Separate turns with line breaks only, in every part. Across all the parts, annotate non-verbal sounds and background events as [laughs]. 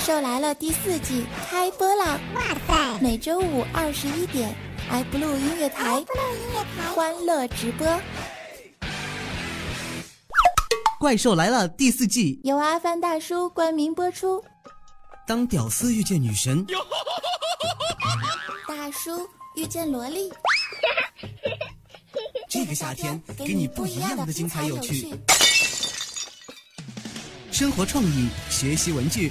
兽来了》第四季开播啦！哇塞！每周五二十一点，iBlue 音乐台，欢乐直播。
《怪兽来了》第四季
由阿凡大叔冠名播出。
当屌丝遇见女神，
大叔遇见萝莉。[laughs]
这个夏天给你不一样的精彩有趣。生活创意，学习文具，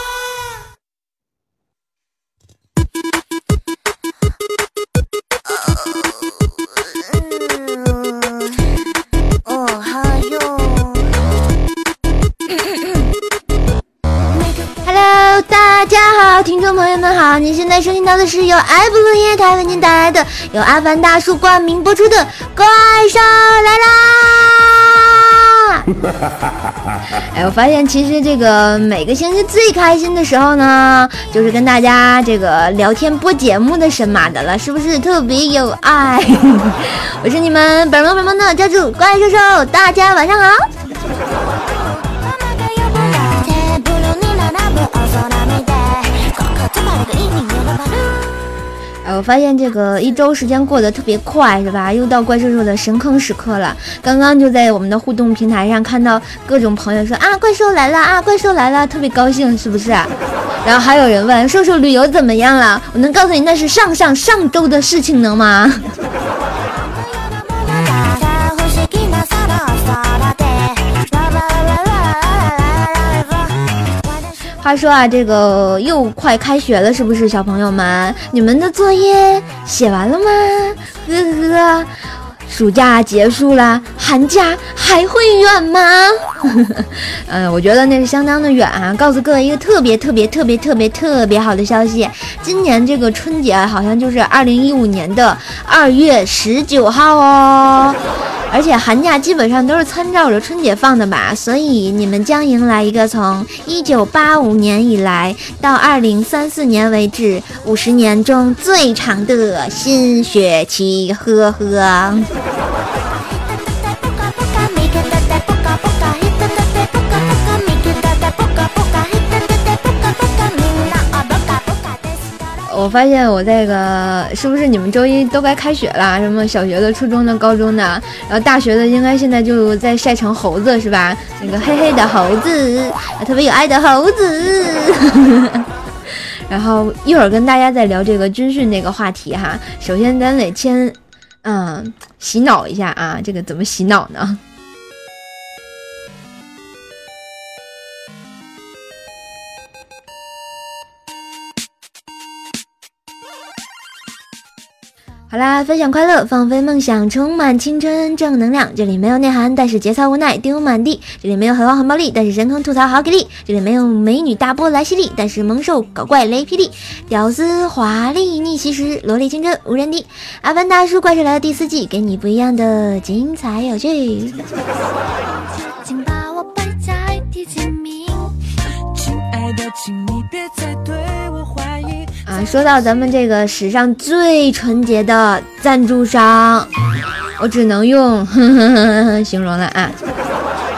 听众朋友们好，您现在收听到的是由爱布鲁音乐台为您带来的由阿凡大叔冠名播出的《怪兽来啦》。[laughs] 哎，我发现其实这个每个星期最开心的时候呢，就是跟大家这个聊天播节目的神马的了，是不是特别有爱？[laughs] 我是你们本萌本萌的教主怪兽兽，大家晚上好。我发现这个一周时间过得特别快，是吧？又到怪兽兽的神坑时刻了。刚刚就在我们的互动平台上看到各种朋友说啊，怪兽来了啊，怪兽来了，特别高兴，是不是？然后还有人问兽兽旅游怎么样了？我能告诉你，那是上上上周的事情，能吗？话说啊，这个又快开学了，是不是小朋友们？你们的作业写完了吗？呵呵，暑假结束了，寒假还会远吗？嗯，[laughs] 我觉得那是相当的远啊！告诉各位一个特别特别特别特别特别好的消息，今年这个春节好像就是二零一五年的二月十九号哦。而且寒假基本上都是参照着春节放的吧，所以你们将迎来一个从一九八五年以来到二零三四年为止五十年中最长的新学期，呵呵。我发现我这个是不是你们周一都该开学了？什么小学的、初中的、高中的，然后大学的应该现在就在晒成猴子是吧？那个黑黑的猴子，特别有爱的猴子。[laughs] 然后一会儿跟大家再聊这个军训那个话题哈。首先咱得先嗯洗脑一下啊，这个怎么洗脑呢？好啦，分享快乐，放飞梦想，充满青春正能量。这里没有内涵，但是节操无奈丢满地。这里没有很黄很暴力，但是神坑吐槽好给力。这里没有美女大波来袭力，但是萌兽搞怪雷霹雳。屌丝华丽逆袭时，萝莉青春无人敌。阿凡大叔怪兽来了第四季，给你不一样的精彩有趣。请把我摆在第几名？亲爱的，请你别再对。说到咱们这个史上最纯洁的赞助商，我只能用 [laughs] 形容了啊。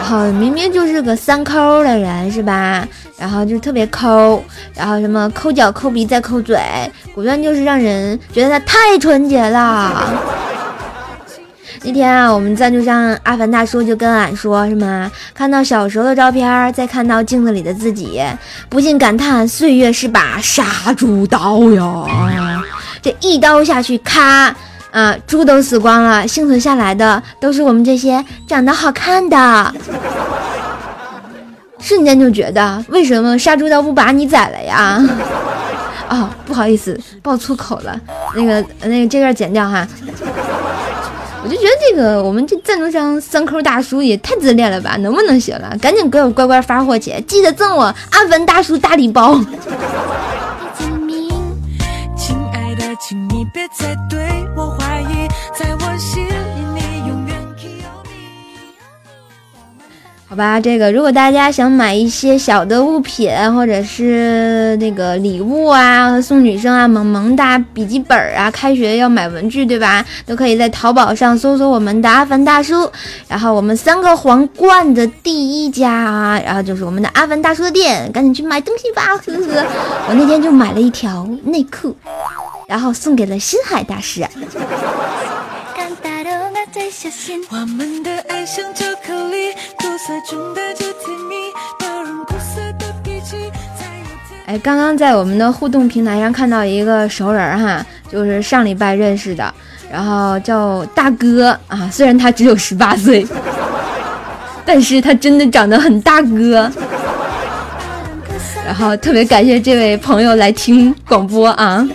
好，明明就是个三抠的人是吧？然后就特别抠，然后什么抠脚、抠鼻再抠嘴，果断就是让人觉得他太纯洁了。那天啊，我们赞助商阿凡大叔就跟俺说，什么看到小时候的照片，再看到镜子里的自己，不禁感叹岁月是把杀猪刀呀！这一刀下去，咔，啊，猪都死光了，幸存下来的都是我们这些长得好看的。瞬间就觉得，为什么杀猪刀不把你宰了呀？啊，不好意思，爆粗口了，那个那个这段剪掉哈。我就觉得这个我们这赞助商三抠大叔也太自恋了吧，能不能行了？赶紧给我乖乖发货去，记得赠我阿凡大叔大礼包。[laughs] 亲爱的，请你别再对好吧，这个如果大家想买一些小的物品，或者是那个礼物啊，送女生啊，萌萌哒笔记本啊，开学要买文具，对吧？都可以在淘宝上搜索我们的阿凡大叔，然后我们三个皇冠的第一家啊，然后就是我们的阿凡大叔的店，赶紧去买东西吧，呵呵。我那天就买了一条内裤，然后送给了星海大师。我们的爱像巧克力，哎，刚刚在我们的互动平台上看到一个熟人哈，就是上礼拜认识的，然后叫大哥啊，虽然他只有十八岁，[laughs] 但是他真的长得很大哥。[laughs] 然后特别感谢这位朋友来听广播啊。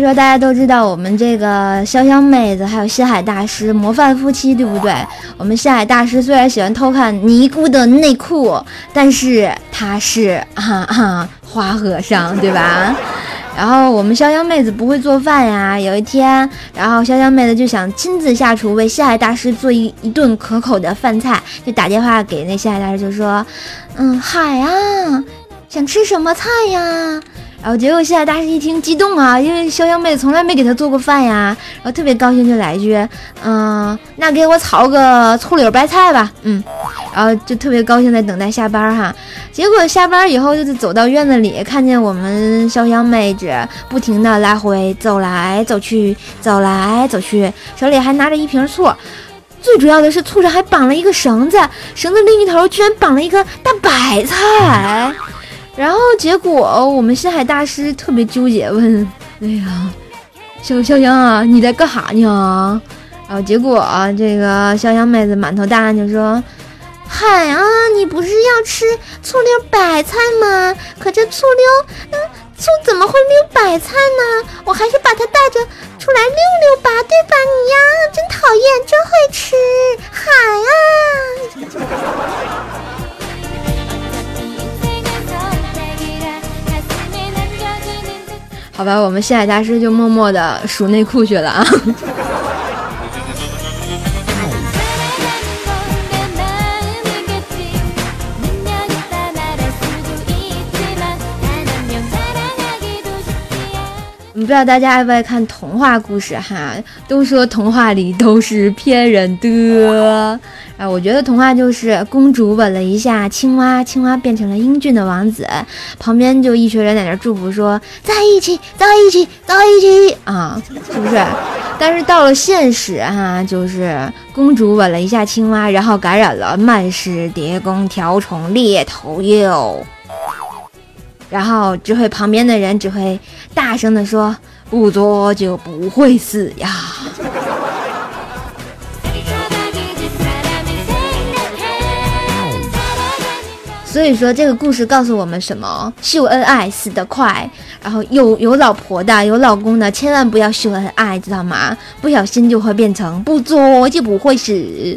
说大家都知道我们这个潇湘妹子，还有西海大师模范夫妻，对不对？我们西海大师虽然喜欢偷看尼姑的内裤，但是他是哈哈花和尚，对吧？[laughs] 然后我们潇湘妹子不会做饭呀。有一天，然后潇湘妹子就想亲自下厨为西海大师做一一顿可口的饭菜，就打电话给那西海大师，就说：“嗯，海啊，想吃什么菜呀？”然后结果，西海大师一听激动啊，因为潇湘妹从来没给他做过饭呀，然后特别高兴，就来一句：“嗯，那给我炒个醋溜白菜吧。”嗯，然后就特别高兴，在等待下班哈。结果下班以后，就是走到院子里，看见我们潇湘妹子不停的来回走来走去，走来走去，手里还拿着一瓶醋，最主要的是醋上还绑了一个绳子，绳子另一头居然绑了一个大白菜。然后结果，我们西海大师特别纠结，问：“哎呀，小小杨啊，你在干哈呢？”然后结果，这个小杨妹子满头大汗就说：“海啊，你不是要吃醋溜白菜吗？可这醋溜，嗯，醋怎么会溜白菜呢？我还是把它带着出来溜溜吧，对吧？你呀，真讨厌，真会吃，海啊！” [laughs] 好吧，我们西海大师就默默的数内裤去了啊。不知道大家爱不爱看童话故事哈？都说童话里都是骗人的。啊，我觉得童话就是公主吻了一下青蛙，青蛙变成了英俊的王子，旁边就一群人在那祝福说在一起，在一起，在一起啊，是不是？但是到了现实哈，就是公主吻了一下青蛙，然后感染了曼氏蝶弓条虫猎头鼬，然后只会旁边的人只会大声的说不作就不会死呀。所以说，这个故事告诉我们什么？秀恩爱死得快，然后有有老婆的、有老公的，千万不要秀恩爱，知道吗？不小心就会变成不作就不会死。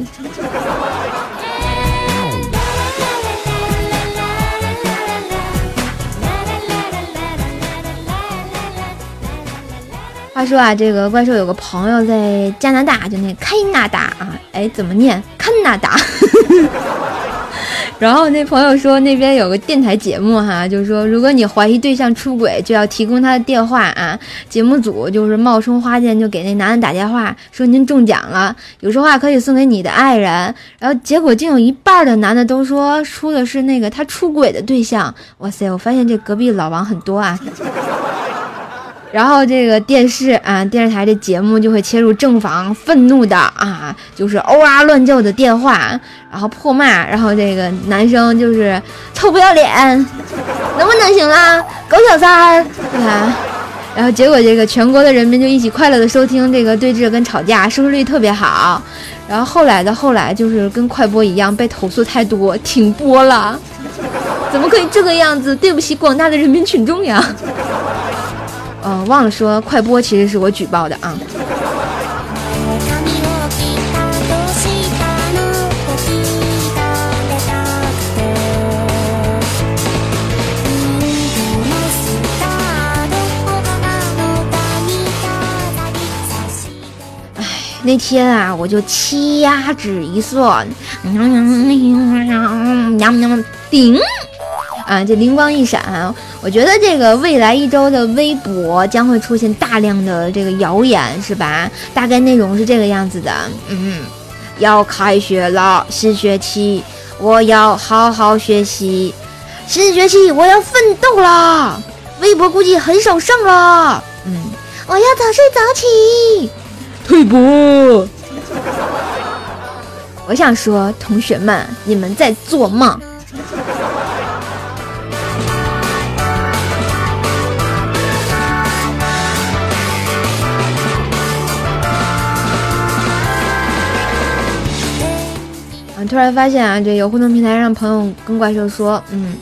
话说啊，这个怪兽有个朋友在加拿大，就那开纳大啊，哎，怎么念？看纳达。然后那朋友说那边有个电台节目哈，就是说如果你怀疑对象出轨，就要提供他的电话啊。节目组就是冒充花剑，就给那男的打电话说您中奖了，有说话可以送给你的爱人。然后结果竟有一半的男的都说出的是那个他出轨的对象。哇塞，我发现这隔壁老王很多啊。然后这个电视啊，电视台的节目就会切入正房愤怒的啊，就是嗷啊乱叫的电话，然后破骂，然后这个男生就是臭不要脸，能不能行啦，狗小三儿，对吧？然后结果这个全国的人民就一起快乐的收听这个对峙跟吵架，收视率特别好。然后后来的后来就是跟快播一样，被投诉太多停播了，怎么可以这个样子？对不起广大的人民群众呀！嗯，忘了说，快播其实是我举报的啊。哎，那天啊，我就掐指一算，喵喵喵喵，顶。啊，这灵光一闪，我觉得这个未来一周的微博将会出现大量的这个谣言，是吧？大概内容是这个样子的，嗯，要开学了，新学期我要好好学习，新学期我要奋斗啦，微博估计很少上了，嗯，我要早睡早起，退步。我想说，同学们，你们在做梦。突然发现啊，这有互动平台上朋友跟怪兽说，嗯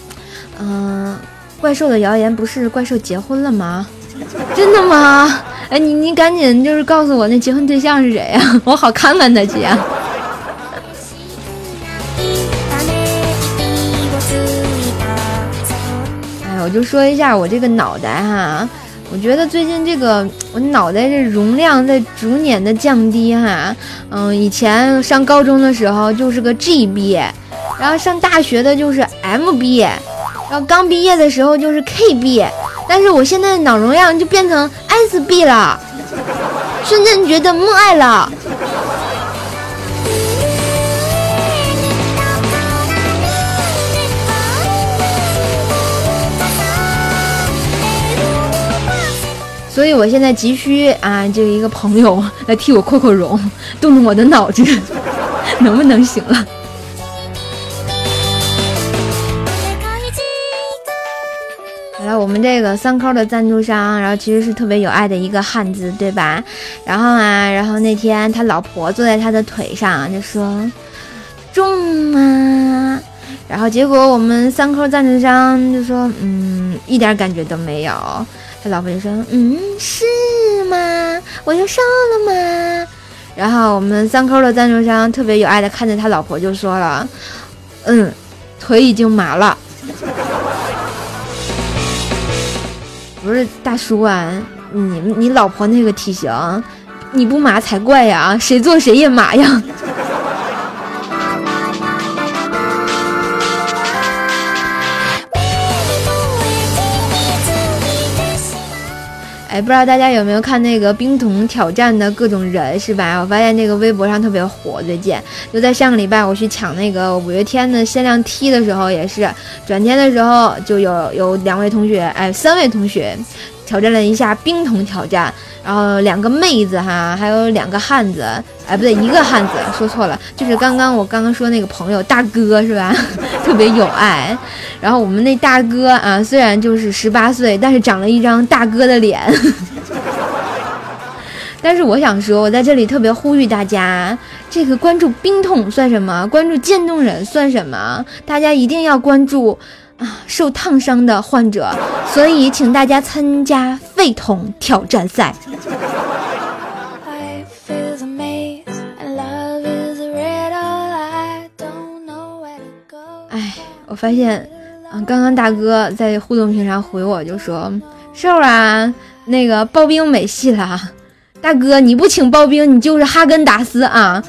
嗯，怪兽的谣言不是怪兽结婚了吗？[laughs] 真的吗？哎，你你赶紧就是告诉我那结婚对象是谁呀？[laughs] 我好看看他去啊。哎，我就说一下我这个脑袋哈。我觉得最近这个我脑袋这容量在逐年的降低哈，嗯，以前上高中的时候就是个 GB，然后上大学的就是 MB，然后刚毕业的时候就是 KB，但是我现在脑容量就变成 SB 了，瞬间觉得默爱了。所以我现在急需啊，这一个朋友来替我扩扩容，动动我的脑子，能不能行了？好了，我们这个三扣的赞助商，然后其实是特别有爱的一个汉子，对吧？然后啊，然后那天他老婆坐在他的腿上，就说重吗？然后结果我们三扣赞助商就说，嗯，一点感觉都没有。他老婆就说：“嗯，是吗？我又瘦了吗？”然后我们三扣的赞助商特别有爱的看着他老婆就说了：“嗯，腿已经麻了。”不是大叔啊，你你老婆那个体型，你不麻才怪呀！谁做谁也麻呀。不知道大家有没有看那个冰桶挑战的各种人是吧？我发现那个微博上特别火，最近就在上个礼拜我去抢那个五月天的限量 T 的时候，也是转天的时候就有有两位同学，哎，三位同学挑战了一下冰桶挑战。然后两个妹子哈，还有两个汉子，哎，不对，一个汉子，说错了，就是刚刚我刚刚说那个朋友大哥是吧？[laughs] 特别有爱。然后我们那大哥啊，虽然就是十八岁，但是长了一张大哥的脸。[laughs] 但是我想说，我在这里特别呼吁大家，这个关注冰桶算什么？关注渐冻人算什么？大家一定要关注。啊，受烫伤的患者，所以请大家参加沸桶挑战赛。哎，我发现，啊，刚刚大哥在互动屏上回我，就说：“瘦啊，那个刨冰没戏了，大哥你不请刨冰，你就是哈根达斯啊。”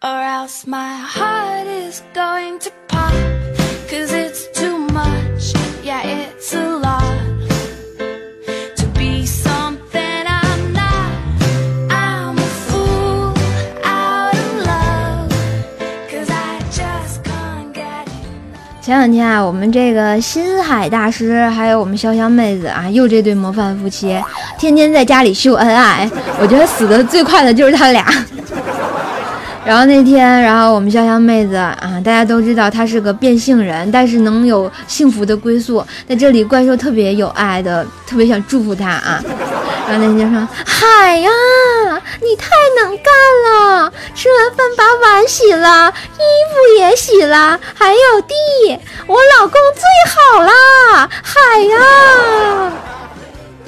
Or else my heart is going to pop cause it's too much yeah it's a lot to be something i'm not i'm a fool out of love cause i just can't get enough 前两天啊我们这个新海大师还有我们潇湘妹子啊又这对模范夫妻天天在家里秀恩爱我觉得死的最快的就是他俩然后那天，然后我们潇湘妹子啊，大家都知道她是个变性人，但是能有幸福的归宿，在这里怪兽特别有爱的，特别想祝福她啊。[laughs] 然后那天就说：“海呀，你太能干了，吃完饭把碗洗了，衣服也洗了，还有地，我老公最好啦，海呀。”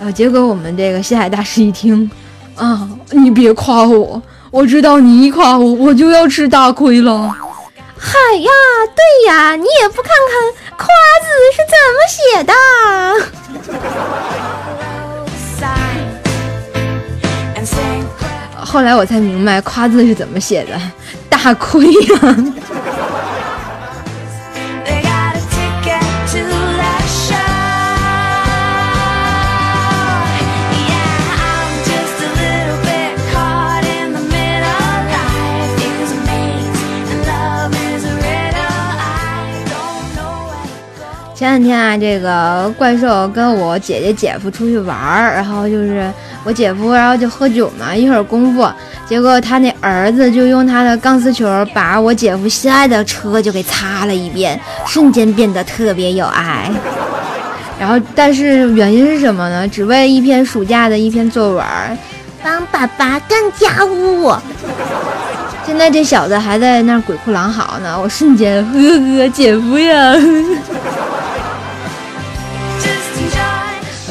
啊，结果我们这个西海大师一听，啊，你别夸我。我知道你一夸我，我就要吃大亏了。嗨呀，对呀，你也不看看夸字是怎么写的。后来我才明白夸字是怎么写的，大亏呀！前两天啊，这个怪兽跟我姐姐、姐夫出去玩儿，然后就是我姐夫，然后就喝酒嘛，一会儿功夫，结果他那儿子就用他的钢丝球把我姐夫心爱的车就给擦了一遍，瞬间变得特别有爱。然后，但是原因是什么呢？只为一篇暑假的一篇作文，
帮爸爸干家务。
现在这小子还在那鬼哭狼嚎呢，我瞬间呵呵，姐夫呀。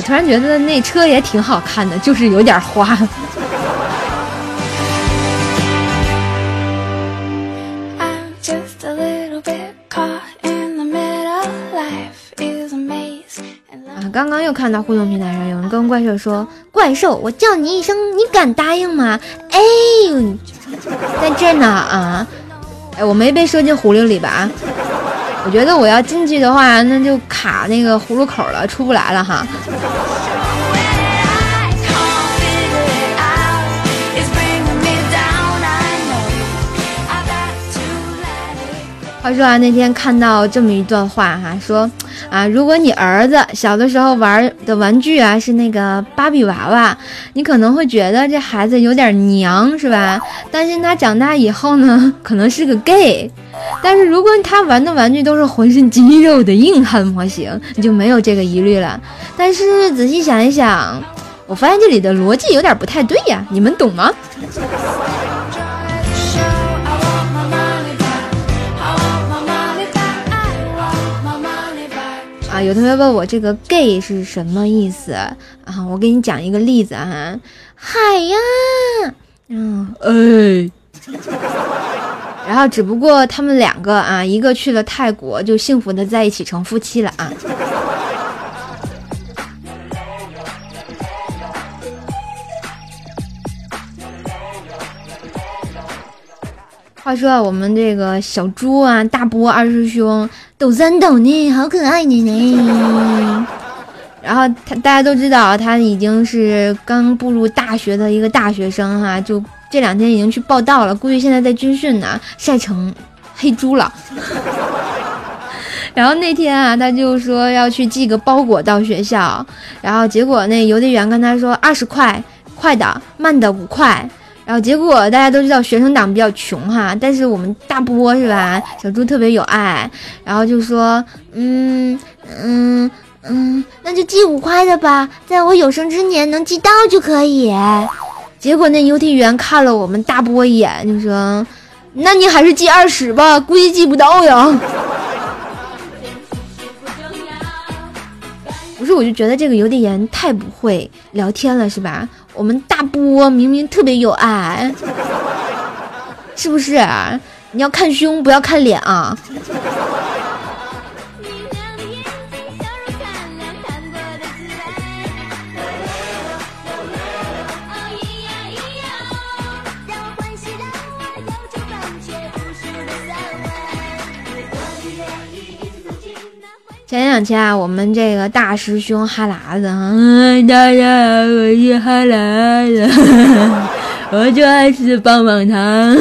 突然觉得那车也挺好看的，就是有点花。啊，刚刚又看到互动平台上有人跟怪兽说：“怪兽，我叫你一声，你敢答应吗？”哎，在这呢啊！哎，我没被射进狐狸里吧？我觉得我要进去的话，那就卡那个葫芦口了，出不来了哈。话说啊，那天看到这么一段话哈，说啊，如果你儿子小的时候玩的玩具啊是那个芭比娃娃，你可能会觉得这孩子有点娘，是吧？担心他长大以后呢，[laughs] 可能是个 gay。但是如果他玩的玩具都是浑身肌肉的硬汉模型，你就没有这个疑虑了。但是仔细想一想，我发现这里的逻辑有点不太对呀，你们懂吗？有同学问我这个 gay 是什么意思啊？我给你讲一个例子啊，
海呀，
嗯，哎，然后只不过他们两个啊，一个去了泰国，就幸福的在一起成夫妻了啊。话说我们这个小猪啊，大波二师兄。抖三抖呢，好可爱呢呢。[laughs] 然后他大家都知道，他已经是刚步入大学的一个大学生哈，就这两天已经去报道了，估计现在在军训呢，晒成黑猪了。[laughs] 然后那天啊，他就说要去寄个包裹到学校，然后结果那邮递员跟他说二十块，快的，慢的五块。然后结果大家都知道学生党比较穷哈，但是我们大波是吧？小猪特别有爱，然后就说，嗯嗯嗯，那就寄五块的吧，在我有生之年能寄到就可以。结果那邮递员看了我们大波一眼，就说，那你还是寄二十吧，估计寄不到呀。其实，我就觉得这个邮递员太不会聊天了，是吧？我们大波明明特别有爱，是不是？你要看胸，不要看脸啊！前两天啊，我们这个大师兄哈喇子，嗯，大家好，我是哈喇子，我就爱吃棒棒糖。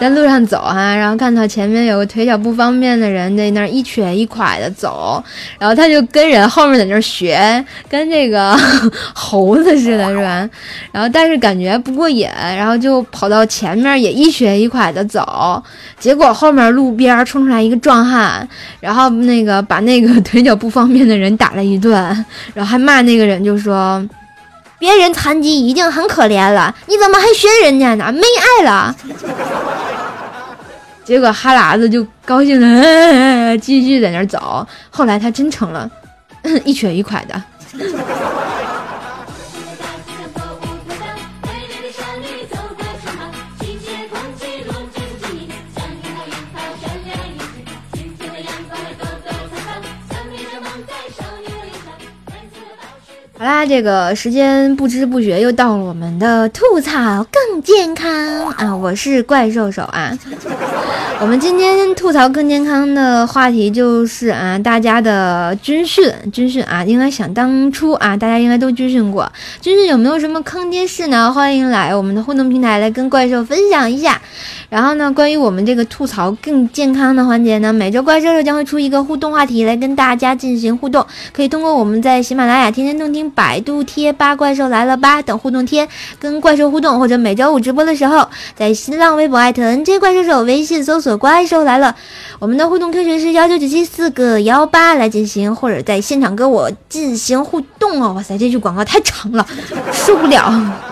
在路上走哈，然后看到前面有个腿脚不方便的人在那儿一瘸一拐的走，然后他就跟人后面在那儿学，跟这个 [laughs] 猴子似的，是吧？然后但是感觉不过瘾，然后就跑到前面也一瘸一拐的走，结果后面路边冲出来一个壮汉，然后那个把那个腿脚不方便的人打了一顿，然后还骂那个人，就说。别人残疾已经很可怜了，你怎么还学人家呢？没爱了。[laughs] 结果哈喇子就高兴的 [laughs] 继续在那儿走。后来他真成了 [coughs] 一瘸一拐的。好啦，这个时间不知不觉又到了我们的吐槽更健康啊！我是怪兽手啊。[laughs] 我们今天吐槽更健康的话题就是啊，大家的军训，军训啊，应该想当初啊，大家应该都军训过。军训有没有什么坑爹事呢？欢迎来我们的互动平台来跟怪兽分享一下。然后呢，关于我们这个吐槽更健康的环节呢，每周怪兽兽将会出一个互动话题来跟大家进行互动，可以通过我们在喜马拉雅、天天动听、百度贴吧、怪兽来了吧等互动贴跟怪兽互动，或者每周五直播的时候，在新浪微博艾特 NJ 怪兽兽，微信搜索怪兽来了，我们的互动 Q 群是幺九九七四个幺八来进行，或者在现场跟我进行互动哦。哇塞，这句广告太长了，受不了。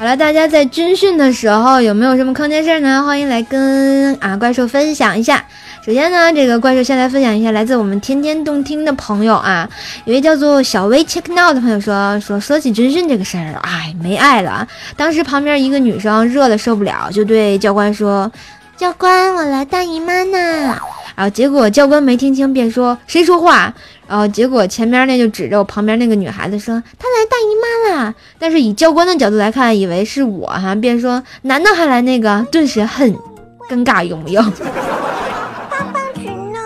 好了，大家在军训的时候有没有什么坑爹事儿呢？欢迎来跟啊怪兽分享一下。首先呢，这个怪兽先来分享一下来自我们天天动听的朋友啊，有位叫做小薇 check now 的朋友说说说起军训这个事儿，哎，没爱了。当时旁边一个女生热的受不了，就对教官说：“
教官，我来大姨妈呢。”
然后结果教官没听清，便说：“谁说话？”然后结果前面那就指着我旁边那个女孩子说：“她来大姨妈了。”但是以教官的角度来看，以为是我哈，便说：“男的还来那个？”顿时很尴尬，有没有？
棒棒裙呢？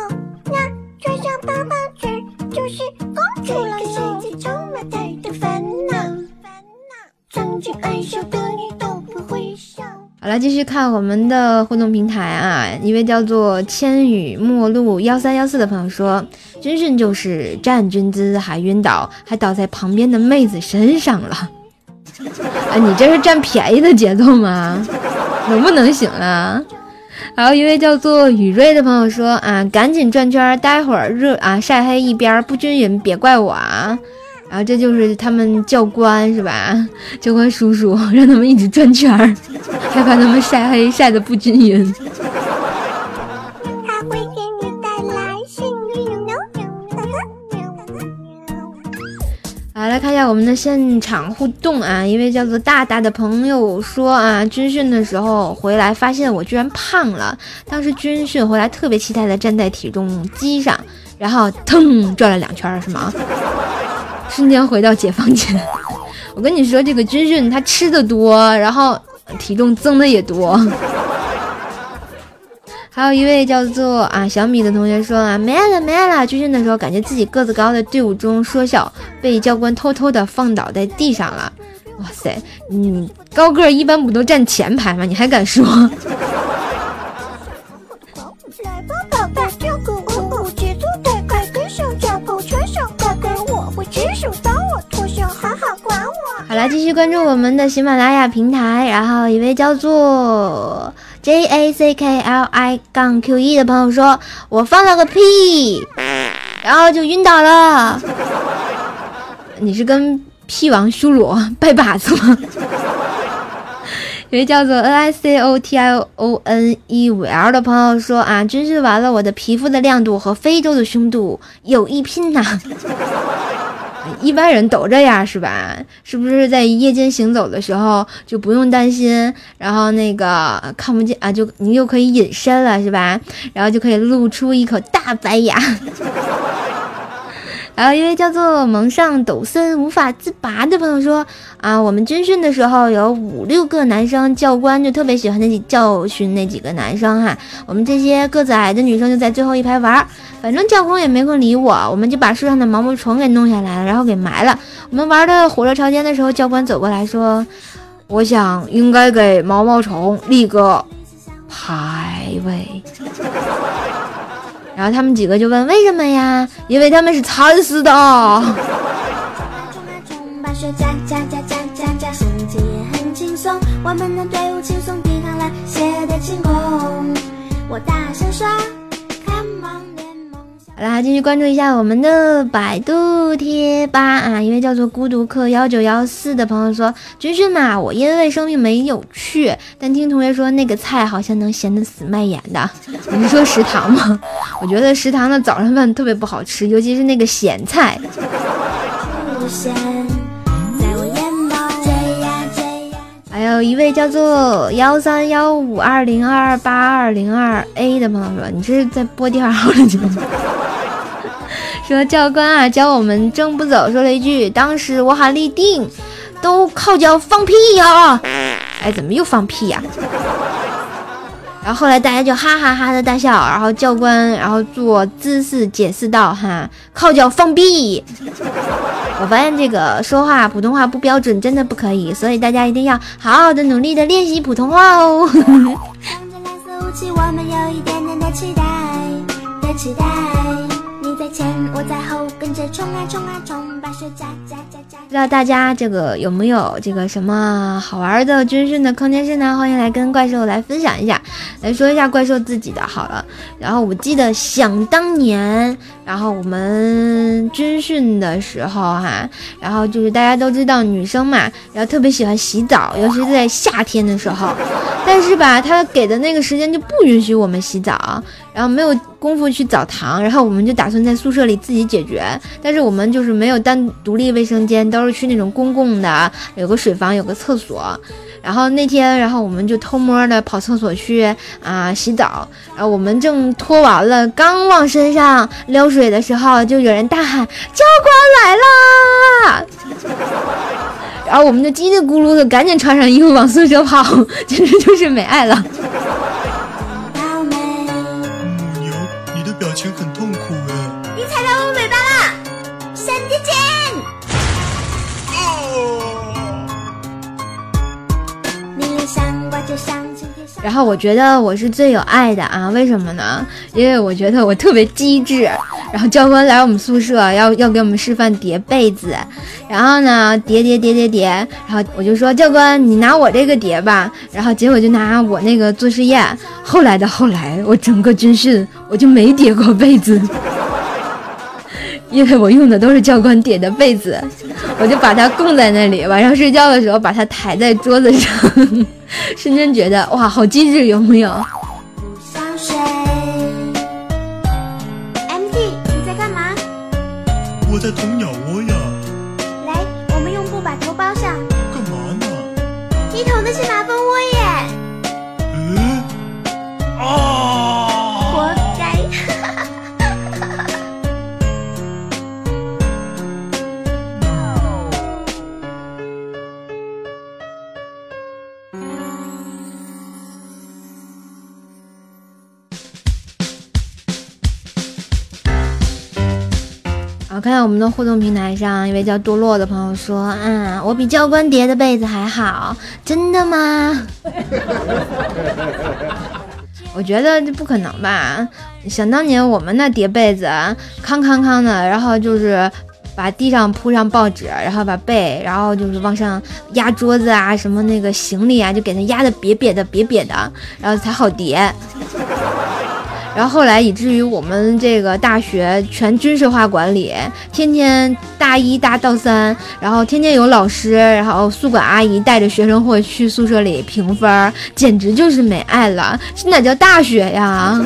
那穿上棒棒裙就是公主了。世界充满太多烦恼，曾经爱笑的你。
好了，继续看我们的互动平台啊！一位叫做千羽陌路幺三幺四的朋友说：“军训就是站军姿还晕倒，还倒在旁边的妹子身上了。[laughs] ”哎，你这是占便宜的节奏吗？[laughs] 能不能行啊？还有一位叫做雨瑞的朋友说：“啊，赶紧转圈，待会儿热啊晒黑一边不均匀，别怪我啊。”然后这就是他们教官是吧？教官叔叔让他们一直转圈儿，害怕他们晒黑晒得不均匀。
它会给你带来幸运
好，来看一下我们的现场互动啊！一位叫做大大的朋友说啊，军训的时候回来发现我居然胖了。当时军训回来特别期待的站在体重机上，然后腾转了两圈，是吗？瞬间回到解放前，[laughs] 我跟你说，这个军训他吃的多，然后体重增的也多。[laughs] 还有一位叫做啊小米的同学说啊，没了没了，军训的时候感觉自己个子高的队伍中缩小，被教官偷偷的放倒在地上了。哇塞，你高个一般不都站前排吗？你还敢说？
来，
继续关注我们的喜马拉雅平台，然后一位叫做 J A C K L I 杠 Q E 的朋友说：“我放了个屁，然后就晕倒了。[laughs] ”你是跟屁王修罗拜把子吗？[laughs] 有位叫做 N I C O T I O N E 五 L 的朋友说啊，军训完了，我的皮肤的亮度和非洲的胸度有一拼呐。一般人都这样是吧？是不是在夜间行走的时候就不用担心，然后那个看不见啊，就你又可以隐身了是吧？然后就可以露出一口大白牙。[laughs] 还有一位叫做蒙上抖森无法自拔的朋友说啊，我们军训的时候有五六个男生，教官就特别喜欢那教训那几个男生哈。我们这些个子矮的女生就在最后一排玩，反正教官也没空理我，我们就把树上的毛毛虫给弄下来了，然后给埋了。我们玩的火热朝天的时候，教官走过来说，我想应该给毛毛虫立个牌位。然后他们几个就问为什么呀？因为他们是惨死的。
我大声说
来，继续关注一下我们的百度贴吧啊！一位叫做孤独客幺九幺四的朋友说：军训嘛，我因为生病没有去，但听同学说那个菜好像能咸得死卖盐的。[laughs] 你是说食堂吗？[laughs] 我觉得食堂的早上饭特别不好吃，尤其是那个咸菜。有一位叫做幺三幺五二零二八二零二 A 的朋友说：“你这是在播第二号了吗？” [laughs] 说教官啊教我们正不走，说了一句，当时我喊立定，都靠脚放屁呀！哎，怎么又放屁呀？然后后来大家就哈哈哈的大笑，然后教官然后做姿势解释道：“哈，靠脚放屁。”我发现这个说话普通话不标准真的不可以，所以大家一定要好好的努力的练习普通话哦。[laughs]
我在后跟着冲啊，冲啊，冲白雪。加加加加
不知道大家这个有没有这个什么好玩的军训的坑爹事呢？欢迎来跟怪兽来分享一下，来说一下怪兽自己的好了。然后我记得想当年，然后我们军训的时候哈，然后就是大家都知道女生嘛，然后特别喜欢洗澡，尤其是在夏天的时候。但是吧，他给的那个时间就不允许我们洗澡，然后没有功夫去澡堂，然后我们就打算在宿舍里自己解决。但是我们就是没有单独立卫生间，都是去那种公共的，有个水房，有个厕所。然后那天，然后我们就偷摸的跑厕所去啊洗澡。然后我们正脱完了，刚往身上撩水的时候，就有人大喊：“教官来啦！”然后我们就叽里咕噜的赶紧穿上衣服往宿舍跑，简直就是没爱了。然后我觉得我是最有爱的啊，为什么呢？因为我觉得我特别机智。然后教官来我们宿舍要要给我们示范叠被子，然后呢叠叠叠叠叠，然后我就说教官你拿我这个叠吧，然后结果就拿我那个做实验。后来的后来，我整个军训我就没叠过被子，因为我用的都是教官叠的被子，[laughs] 我就把它供在那里，晚上睡觉的时候把它抬在桌子上，[laughs] 瞬间觉得哇好机智，有没有？
想睡。MT，你在干嘛？
我在捅
我们的
互动平台上，一位叫多洛的朋友说：“嗯，我比教官叠的被子还好，真的吗？” [laughs] 我觉得这不可能吧？想当年我们那叠被子，康康康的，然后就是把地上铺上报纸，然后把被，然后就是往上压桌子啊，什么那个行李啊，就给它压的瘪瘪的、瘪瘪的，然后才好叠。然后后来以至于我们这个大学全军事化管理，天天大一大到三，然后天天有老师，然后宿管阿姨带着学生会去宿舍里评分，简直就是没爱了。这哪叫大学呀？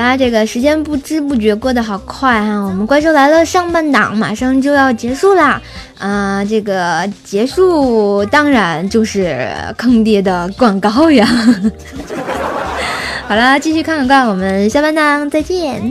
啦，这个时间不知不觉过得好快哈，我们怪兽来了上半档马上就要结束啦，啊、这个结束当然就是坑爹的广告呀。[laughs] 好啦，继续看广告，我们下半档再见。